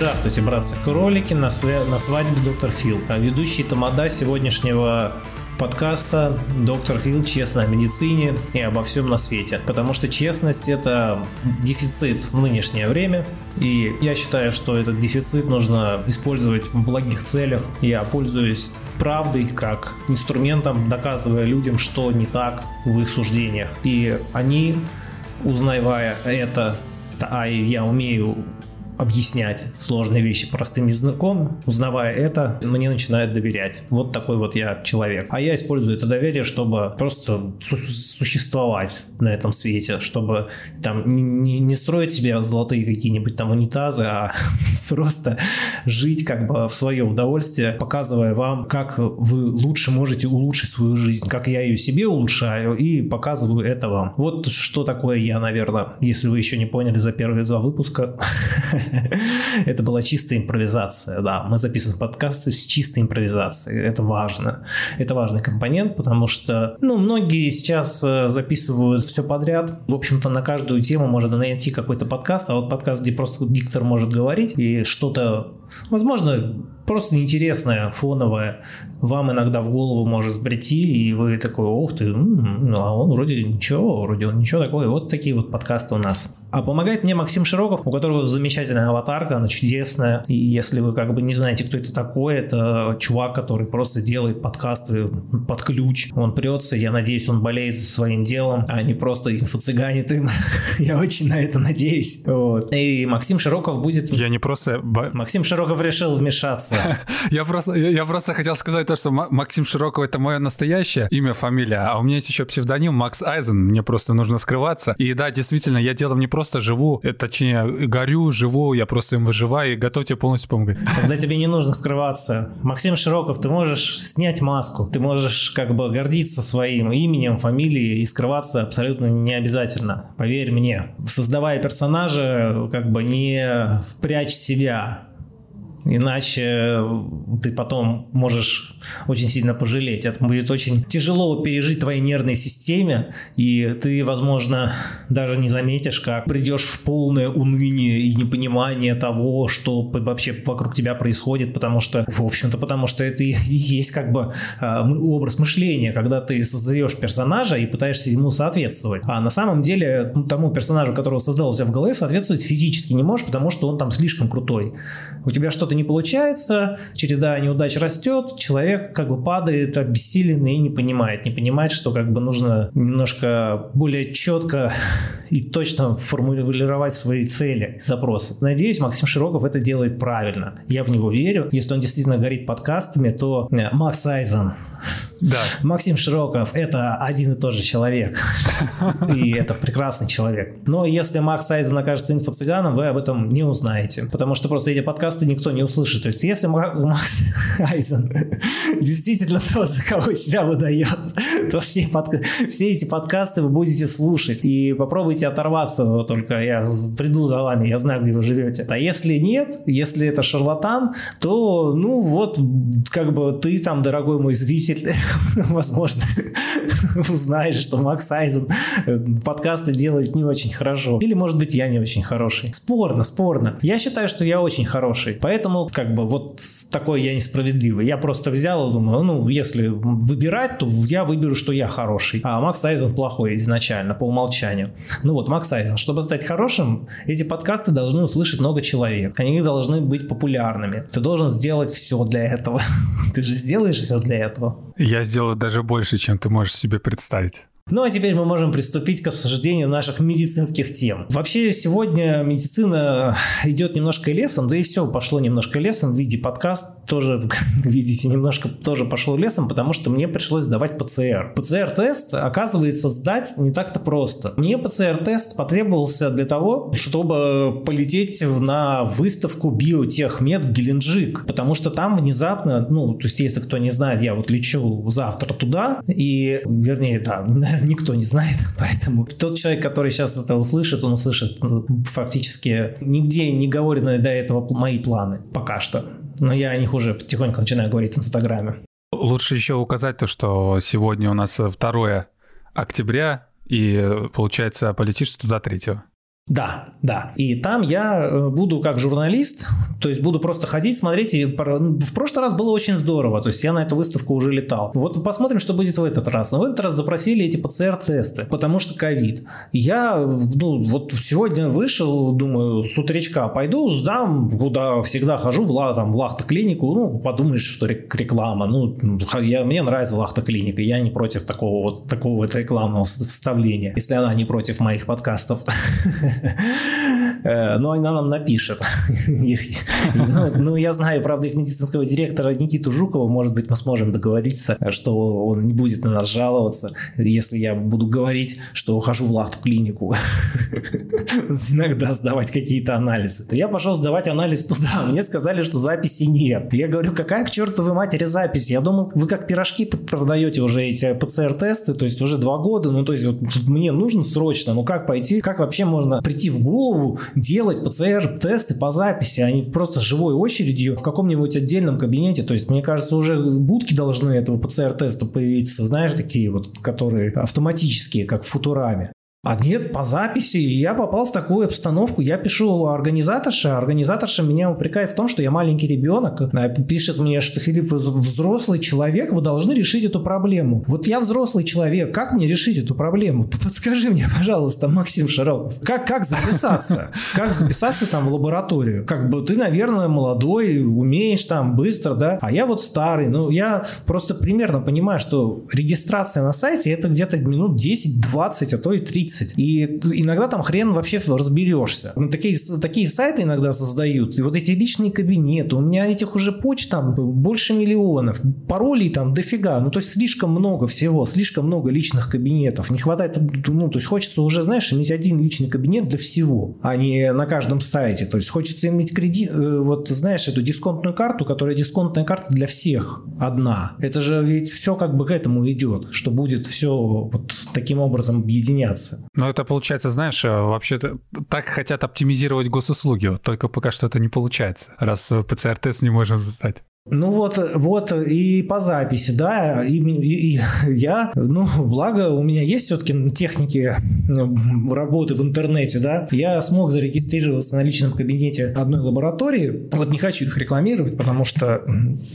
Здравствуйте, братцы-кролики, на, свя- на свадьбе доктор Фил. А Ведущий тамада сегодняшнего подкаста «Доктор Фил. Честно о медицине и обо всем на свете». Потому что честность – это дефицит в нынешнее время. И я считаю, что этот дефицит нужно использовать в благих целях. Я пользуюсь правдой как инструментом, доказывая людям, что не так в их суждениях. И они, узнавая это, а я умею объяснять сложные вещи простым языком, узнавая это, мне начинают доверять. Вот такой вот я человек. А я использую это доверие, чтобы просто су- существовать на этом свете, чтобы там не, не строить себе золотые какие-нибудь там унитазы, а просто жить как бы в свое удовольствие, показывая вам, как вы лучше можете улучшить свою жизнь, как я ее себе улучшаю и показываю это вам. Вот что такое я, наверное, если вы еще не поняли за первые два выпуска. Это была чистая импровизация, да. Мы записываем подкасты с чистой импровизацией. Это важно. Это важный компонент, потому что, ну, многие сейчас э, записывают все подряд. В общем-то, на каждую тему можно найти какой-то подкаст, а вот подкаст, где просто диктор может говорить и что-то, возможно, просто интересное, фоновое, вам иногда в голову может прийти, и вы такой, ух ты, ну, а он вроде ничего, вроде он ничего такое. Вот такие вот подкасты у нас. А помогает мне Максим Широков, у которого замечательная аватарка, она чудесная. И если вы как бы не знаете, кто это такой, это чувак, который просто делает подкасты под ключ. Он прется, я надеюсь, он болеет за своим делом, а не просто инфо-цыганит им. я очень на это надеюсь. Вот. И Максим Широков будет... Я не просто... Максим Широков решил вмешаться. я, просто, я просто хотел сказать то, что Максим Широков это мое настоящее имя, фамилия, а у меня есть еще псевдоним Макс Айзен, мне просто нужно скрываться. И да, действительно, я делом не просто живу, э, точнее, горю, живу, я просто им выживаю, и готов тебе полностью помогать. Тогда тебе не нужно скрываться. Максим Широков, ты можешь снять маску, ты можешь как бы гордиться своим именем, фамилией и скрываться абсолютно не обязательно. Поверь мне. Создавая персонажа, как бы не прячь себя, Иначе ты потом можешь очень сильно пожалеть. Это будет очень тяжело пережить твоей нервной системе, и ты, возможно, даже не заметишь, как придешь в полное уныние и непонимание того, что вообще вокруг тебя происходит, потому что, в общем-то, потому что это и есть как бы а, образ мышления, когда ты создаешь персонажа и пытаешься ему соответствовать. А на самом деле тому персонажу, которого создал у себя в голове, соответствовать физически не можешь, потому что он там слишком крутой. У тебя что-то не получается, череда неудач растет, человек как бы падает обессиленный и не понимает, не понимает, что как бы нужно немножко более четко и точно формулировать свои цели запросы. Надеюсь, Максим Широков это делает правильно. Я в него верю. Если он действительно горит подкастами, то э, Макс Айзен, да. Максим Широков – это один и тот же человек. И это прекрасный человек. Но если Макс Айзен окажется инфо-цыганом, вы об этом не узнаете. Потому что просто эти подкасты никто не услышит. То есть если Макс Айзен действительно тот, за кого себя выдает, то все, подка... все эти подкасты вы будете слушать. И попробуйте оторваться только. Я приду за вами, я знаю, где вы живете. А если нет, если это шарлатан, то, ну вот, как бы ты там, дорогой мой зритель, возможно, узнаешь, что Макс Айзен э, подкасты делает не очень хорошо. Или, может быть, я не очень хороший. Спорно, спорно. Я считаю, что я очень хороший. Поэтому, как бы, вот такой я несправедливый. Я просто взял и думаю, ну, если выбирать, то я выберу, что я хороший. А Макс Айзен плохой изначально, по умолчанию. Ну вот, Макс Айзен, чтобы стать хорошим, эти подкасты должны услышать много человек. Они должны быть популярными. Ты должен сделать все для этого. Ты же сделаешь все для этого. Я сделаю даже больше, чем ты можешь себе представить. Ну а теперь мы можем приступить к обсуждению наших медицинских тем. Вообще сегодня медицина идет немножко лесом, да и все пошло немножко лесом в виде подкаст тоже, видите, немножко тоже пошло лесом, потому что мне пришлось сдавать ПЦР. ПЦР-тест, оказывается, сдать не так-то просто. Мне ПЦР-тест потребовался для того, чтобы полететь на выставку биотехмед в Геленджик, потому что там внезапно, ну, то есть, если кто не знает, я вот лечу завтра туда, и, вернее, да, никто не знает, поэтому тот человек, который сейчас это услышит, он услышит ну, фактически нигде не говорены до этого мои планы пока что. Но я о них уже потихоньку начинаю говорить в Инстаграме. Лучше еще указать то, что сегодня у нас 2 октября, и получается полетишь туда 3. Да, да. И там я э, буду как журналист, то есть буду просто ходить, смотреть. И ну, в прошлый раз было очень здорово, то есть я на эту выставку уже летал. Вот посмотрим, что будет в этот раз. Но в этот раз запросили эти ПЦР-тесты, потому что ковид. Я, ну, вот сегодня вышел, думаю, с утречка пойду, сдам, куда всегда хожу, в, там, в Лахта-клинику, ну, подумаешь, что реклама. Ну, я, мне нравится Лахта-клиника, я не против такого вот, такого вот рекламного вставления, если она не против моих подкастов. Э, но она нам напишет. Ну, я знаю, правда, их медицинского директора Никиту Жукова, может быть, мы сможем договориться, что он не будет на нас жаловаться, если я буду говорить, что ухожу в лахту клинику иногда сдавать какие-то анализы. Я пошел сдавать анализ туда, мне сказали, что записи нет. Я говорю, какая к чертовой матери запись? Я думал, вы как пирожки продаете уже эти ПЦР-тесты, то есть уже два года, ну то есть вот мне нужно срочно, ну как пойти, как вообще можно прийти в голову делать ПЦР-тесты по записи, а не просто живой очередью в каком-нибудь отдельном кабинете. То есть, мне кажется, уже будки должны этого ПЦР-теста появиться, знаешь, такие вот, которые автоматические, как в Футураме. А нет, по записи. я попал в такую обстановку. Я пишу организаторша. Организаторша меня упрекает в том, что я маленький ребенок. Она пишет мне, что Филипп, вы взрослый человек, вы должны решить эту проблему. Вот я взрослый человек, как мне решить эту проблему? Подскажи мне, пожалуйста, Максим Шаров. Как, как записаться? Как записаться там в лабораторию? Как бы ты, наверное, молодой, умеешь там быстро, да? А я вот старый. Ну, я просто примерно понимаю, что регистрация на сайте это где-то минут 10-20, а то и 30 30. И иногда там хрен вообще разберешься. Такие, такие сайты иногда создают. И вот эти личные кабинеты. У меня этих уже почт там больше миллионов. Паролей там дофига. Ну, то есть слишком много всего. Слишком много личных кабинетов. Не хватает, ну, то есть хочется уже, знаешь, иметь один личный кабинет для всего, а не на каждом сайте. То есть хочется иметь кредит, э, вот знаешь, эту дисконтную карту, которая дисконтная карта для всех одна. Это же ведь все как бы к этому идет, что будет все вот таким образом объединяться. Ну, это получается, знаешь, э, вообще так хотят оптимизировать госуслуги, только пока что это не получается, раз ПЦР-тест не можем сдать. Ну вот, вот и по записи, да, и, и, и я, ну, благо у меня есть все-таки техники ну, работы в интернете, да, я смог зарегистрироваться на личном кабинете одной лаборатории, вот не хочу их рекламировать, потому что,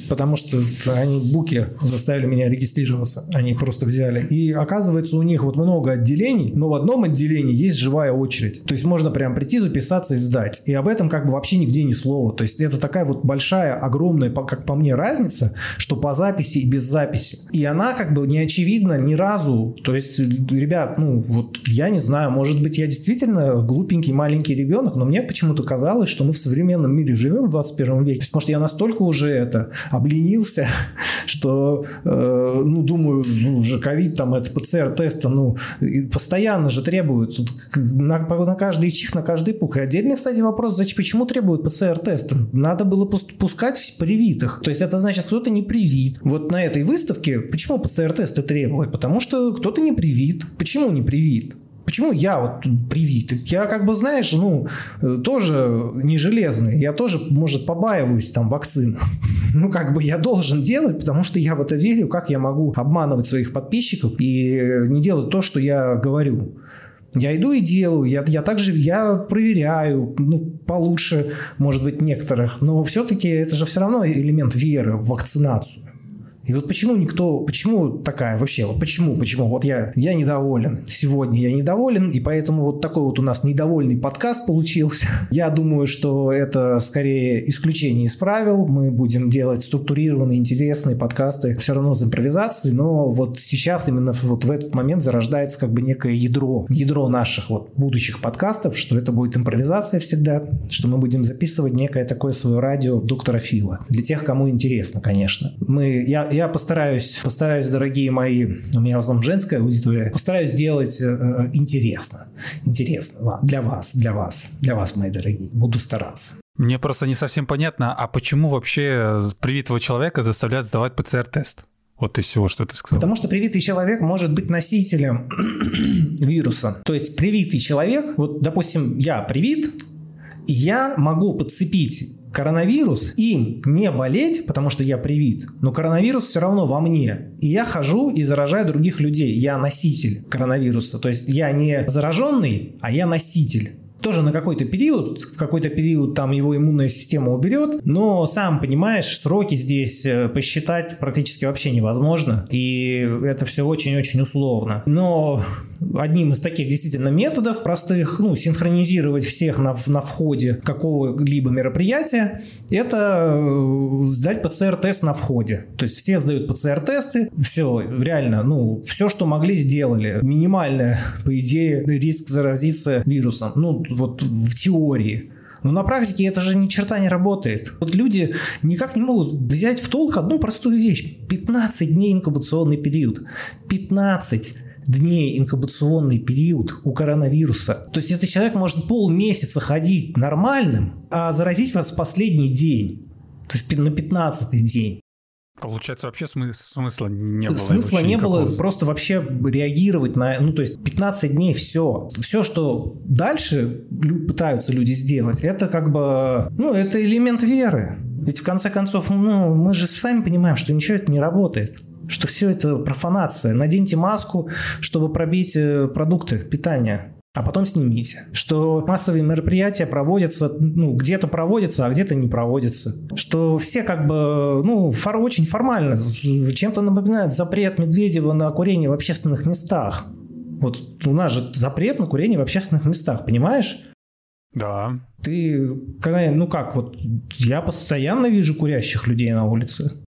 потому что они буки заставили меня регистрироваться, они просто взяли, и оказывается у них вот много отделений, но в одном отделении есть живая очередь, то есть можно прям прийти, записаться и сдать, и об этом как бы вообще нигде ни слова, то есть это такая вот большая, огромная, как по мне, разница, что по записи и без записи. И она как бы не очевидна ни разу. То есть, ребят, ну вот я не знаю, может быть, я действительно глупенький маленький ребенок, но мне почему-то казалось, что мы в современном мире живем в 21 веке. То есть, может, я настолько уже это обленился, что, э, ну, думаю, ну, уже ковид, там, это ПЦР-теста, ну, постоянно же требуют на, на каждый чих, на каждый пух. И отдельный, кстати, вопрос, зачем, почему требуют ПЦР-теста? Надо было пускать привитых привитых. То есть это значит, кто-то не привит. Вот на этой выставке почему ПЦР-тесты требуют? Потому что кто-то не привит. Почему не привит? Почему я вот привит? Я как бы, знаешь, ну, тоже не железный. Я тоже, может, побаиваюсь там вакцин. Ну, как бы я должен делать, потому что я в это верю. Как я могу обманывать своих подписчиков и не делать то, что я говорю? Я иду и делаю, я, я также я проверяю, ну, получше, может быть, некоторых, но все-таки это же все равно элемент веры в вакцинацию. И вот почему никто, почему такая вообще, вот почему, почему, вот я, я недоволен, сегодня я недоволен, и поэтому вот такой вот у нас недовольный подкаст получился. Я думаю, что это скорее исключение из правил, мы будем делать структурированные, интересные подкасты, все равно с импровизацией, но вот сейчас именно вот в этот момент зарождается как бы некое ядро, ядро наших вот будущих подкастов, что это будет импровизация всегда, что мы будем записывать некое такое свое радио доктора Фила. Для тех, кому интересно, конечно. Мы, я, я постараюсь, постараюсь, дорогие мои, у меня в основном женская аудитория, постараюсь сделать э, э, интересно, интересно для вас, для вас, для вас, мои дорогие. Буду стараться. Мне просто не совсем понятно, а почему вообще привитого человека заставляют сдавать ПЦР-тест? Вот из всего, что ты сказал. Потому что привитый человек может быть носителем вируса. То есть привитый человек, вот, допустим, я привит, я могу подцепить коронавирус, им не болеть, потому что я привит, но коронавирус все равно во мне. И я хожу и заражаю других людей. Я носитель коронавируса. То есть я не зараженный, а я носитель. Тоже на какой-то период, в какой-то период там его иммунная система уберет, но сам понимаешь, сроки здесь э, посчитать практически вообще невозможно, и это все очень-очень условно. Но одним из таких действительно методов простых, ну, синхронизировать всех на, на входе какого-либо мероприятия, это э, сдать ПЦР-тест на входе. То есть все сдают ПЦР-тесты, все, реально, ну, все, что могли, сделали. Минимальный, по идее, риск заразиться вирусом. Ну, вот в теории. Но на практике это же ни черта не работает. Вот люди никак не могут взять в толк одну простую вещь. 15 дней инкубационный период. 15 дней инкубационный период у коронавируса. То есть этот человек может полмесяца ходить нормальным, а заразить вас в последний день. То есть на 15 день. Получается, вообще смы- смысла не было. Смысла не никакого. было просто вообще реагировать на... Ну, то есть 15 дней все. Все, что дальше пытаются люди сделать, это как бы... Ну, это элемент веры. Ведь в конце концов, ну, мы же сами понимаем, что ничего это не работает. Что все это профанация. Наденьте маску, чтобы пробить э, продукты питания а потом снимите. Что массовые мероприятия проводятся, ну, где-то проводятся, а где-то не проводятся. Что все как бы, ну, фор, очень формально, чем-то напоминает запрет Медведева на курение в общественных местах. Вот у нас же запрет на курение в общественных местах, понимаешь? Да. Ты, когда, ну как, вот я постоянно вижу курящих людей на улице.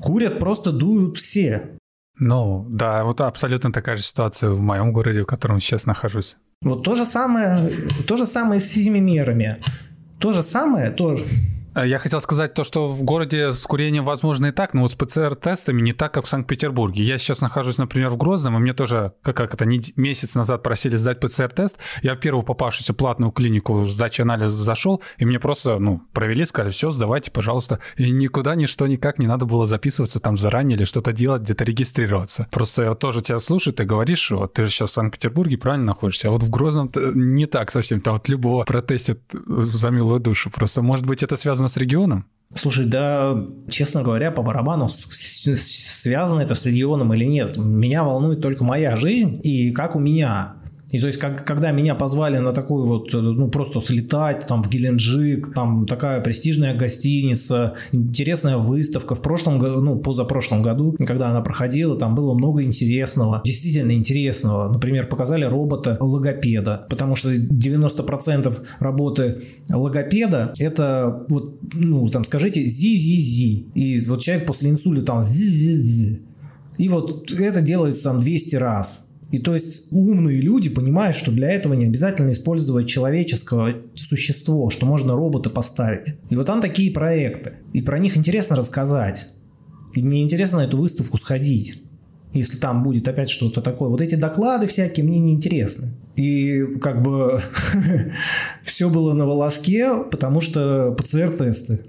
Курят, просто дуют все. Ну, да, вот абсолютно такая же ситуация в моем городе, в котором сейчас нахожусь. Вот то же самое, то же самое с этими мерами. То же самое, тоже. А Я хотел сказать то, что в городе с курением возможно и так, но вот с ПЦР-тестами не так, как в Санкт-Петербурге. Я сейчас нахожусь, например, в Грозном, и мне тоже, как, как это, не- месяц назад просили сдать ПЦР-тест. Я в первую попавшуюся платную клинику сдачи анализа зашел, и мне просто, ну, провели, сказали, все, сдавайте, пожалуйста. И никуда, ничто, никак не надо было записываться там заранее или что-то делать, где-то регистрироваться. Просто я тоже тебя слушаю, ты говоришь, вот ты же сейчас в Санкт-Петербурге правильно находишься, а вот в Грозном не так совсем. Там вот любого протестят за милую душу. Просто, может быть, это связано с регионом? Слушай, да, честно говоря, по барабану, связано это с регионом или нет. Меня волнует только моя жизнь и как у меня. И то есть, как, когда меня позвали на такую вот, э, ну, просто слетать там в Геленджик, там такая престижная гостиница, интересная выставка. В прошлом году, ну, позапрошлом году, когда она проходила, там было много интересного, действительно интересного. Например, показали робота-логопеда, потому что 90% работы логопеда – это вот, ну, там, скажите, зи-зи-зи. И вот человек после инсульта там зи-зи-зи. И вот это делается там 200 раз. И то есть умные люди понимают, что для этого не обязательно использовать человеческое существо, что можно робота поставить. И вот там такие проекты. И про них интересно рассказать. И мне интересно на эту выставку сходить. Если там будет опять что-то такое. Вот эти доклады всякие мне не интересны. И как бы все было на волоске, потому что ПЦР-тесты.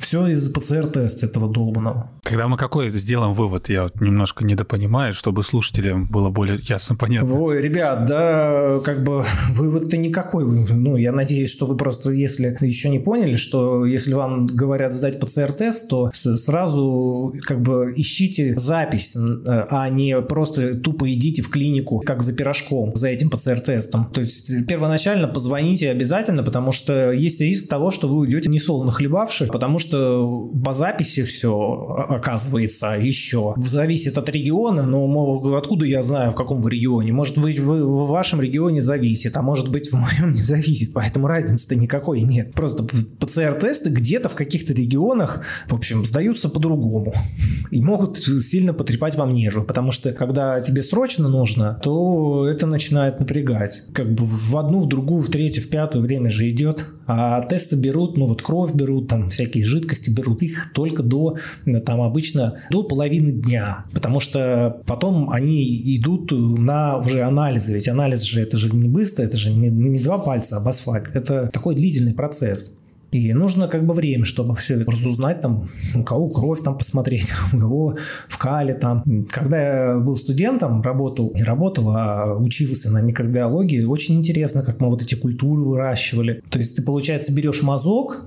Все из-за ПЦР-теста этого долбанного. Когда мы какой сделаем вывод, я вот немножко недопонимаю, чтобы слушателям было более ясно понятно. Ой, ребят, да, как бы вывод-то никакой. Ну, я надеюсь, что вы просто, если еще не поняли, что если вам говорят сдать ПЦР-тест, то сразу как бы ищите запись, э, а не просто тупо идите в клинику, как за пирожком, за этим ПЦР-тестом. То есть первоначально позвоните обязательно, потому что есть риск того, что вы уйдете несолоно хлебавши, потому что по записи все оказывается еще зависит от региона, но мол, откуда я знаю, в каком вы регионе? Может быть, вы, в вашем регионе зависит, а может быть, в моем не зависит, поэтому разницы-то никакой нет. Просто ПЦР-тесты где-то в каких-то регионах, в общем, сдаются по-другому и могут сильно потрепать вам нервы, потому что когда тебе срочно нужно, то это начинает напрягать. Как бы в одну, в другую, в третью, в пятую время же идет, а тесты берут, ну вот кровь берут, там всякие жидкости берут, их только до, там обычно до половины дня, потому что потом они идут на уже анализы, ведь анализ же это же не быстро, это же не, не два пальца об асфальт, это такой длительный процесс. И нужно как бы время, чтобы все это разузнать, там, у кого кровь там посмотреть, у кого в кале там. Когда я был студентом, работал, не работал, а учился на микробиологии, очень интересно, как мы вот эти культуры выращивали. То есть ты, получается, берешь мазок,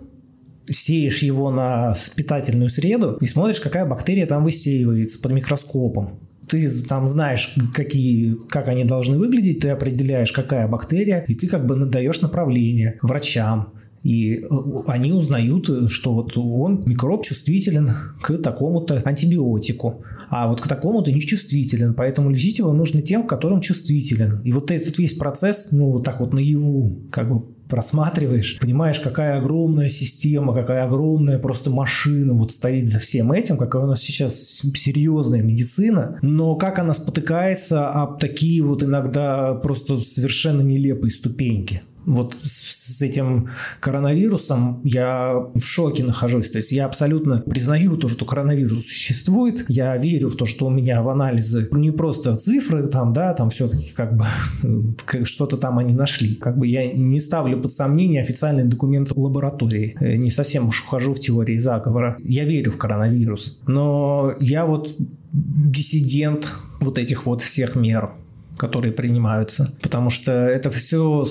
сеешь его на питательную среду и смотришь, какая бактерия там высеивается под микроскопом. ты там знаешь, какие, как они должны выглядеть, ты определяешь, какая бактерия, и ты как бы надаешь направление врачам, и э, они узнают, что вот он, микроб, чувствителен к такому-то антибиотику, а вот к такому-то не чувствителен, поэтому лечить его нужно тем, которым чувствителен. И вот этот весь процесс, ну, вот так вот наяву, как бы просматриваешь, понимаешь, какая огромная система, какая огромная просто машина вот стоит за всем этим, какая у нас сейчас серьезная медицина, но как она спотыкается об такие вот иногда просто совершенно нелепые ступеньки вот с этим коронавирусом я в шоке нахожусь. То есть я абсолютно признаю то, что коронавирус существует. Я верю в то, что у меня в анализы не просто цифры, там, да, там все-таки как бы что-то там они нашли. Как бы я не ставлю под сомнение официальный документ лаборатории. Э, не совсем уж ухожу в теории заговора. Я верю в коронавирус. Но я вот диссидент вот этих вот всех мер которые принимаются, потому что это все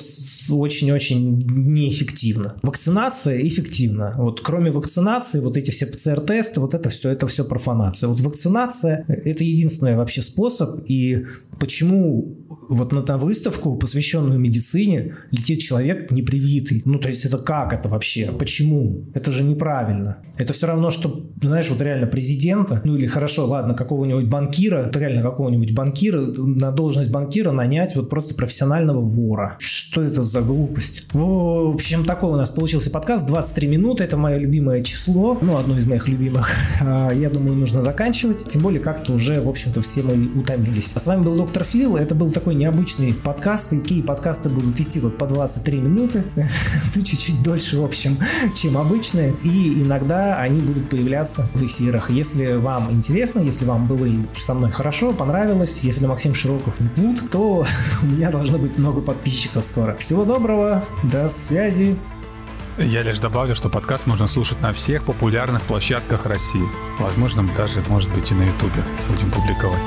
очень-очень неэффективно. Вакцинация эффективна. Вот кроме вакцинации, вот эти все ПЦР-тесты, вот это все, это все профанация. Вот вакцинация – это единственный вообще способ, и почему вот на, на выставку, посвященную медицине, летит человек непривитый? Ну, то есть это как это вообще? Почему? Это же неправильно. Это все равно, что, знаешь, вот реально президента, ну или хорошо, ладно, какого-нибудь банкира, реально какого-нибудь банкира на должность банкира нанять вот просто профессионального вора. Что это за глупость? В общем, такой у нас получился подкаст. 23 минуты. Это мое любимое число. Ну, одно из моих любимых. А, я думаю, нужно заканчивать. Тем более, как-то уже, в общем-то, все мы утомились. А с вами был доктор Фил. Это был такой необычный подкаст. Такие подкасты будут идти вот по 23 минуты. Ты чуть-чуть дольше, в общем, чем обычные. И иногда они будут появляться в эфирах. Если вам интересно, если вам было со мной хорошо, понравилось, если Максим Широков не плут, то у меня должно быть много подписчиков скоро. Всего доброго, до связи. Я лишь добавлю, что подкаст можно слушать на всех популярных площадках России. Возможно, даже, может быть, и на Ютубе будем публиковать.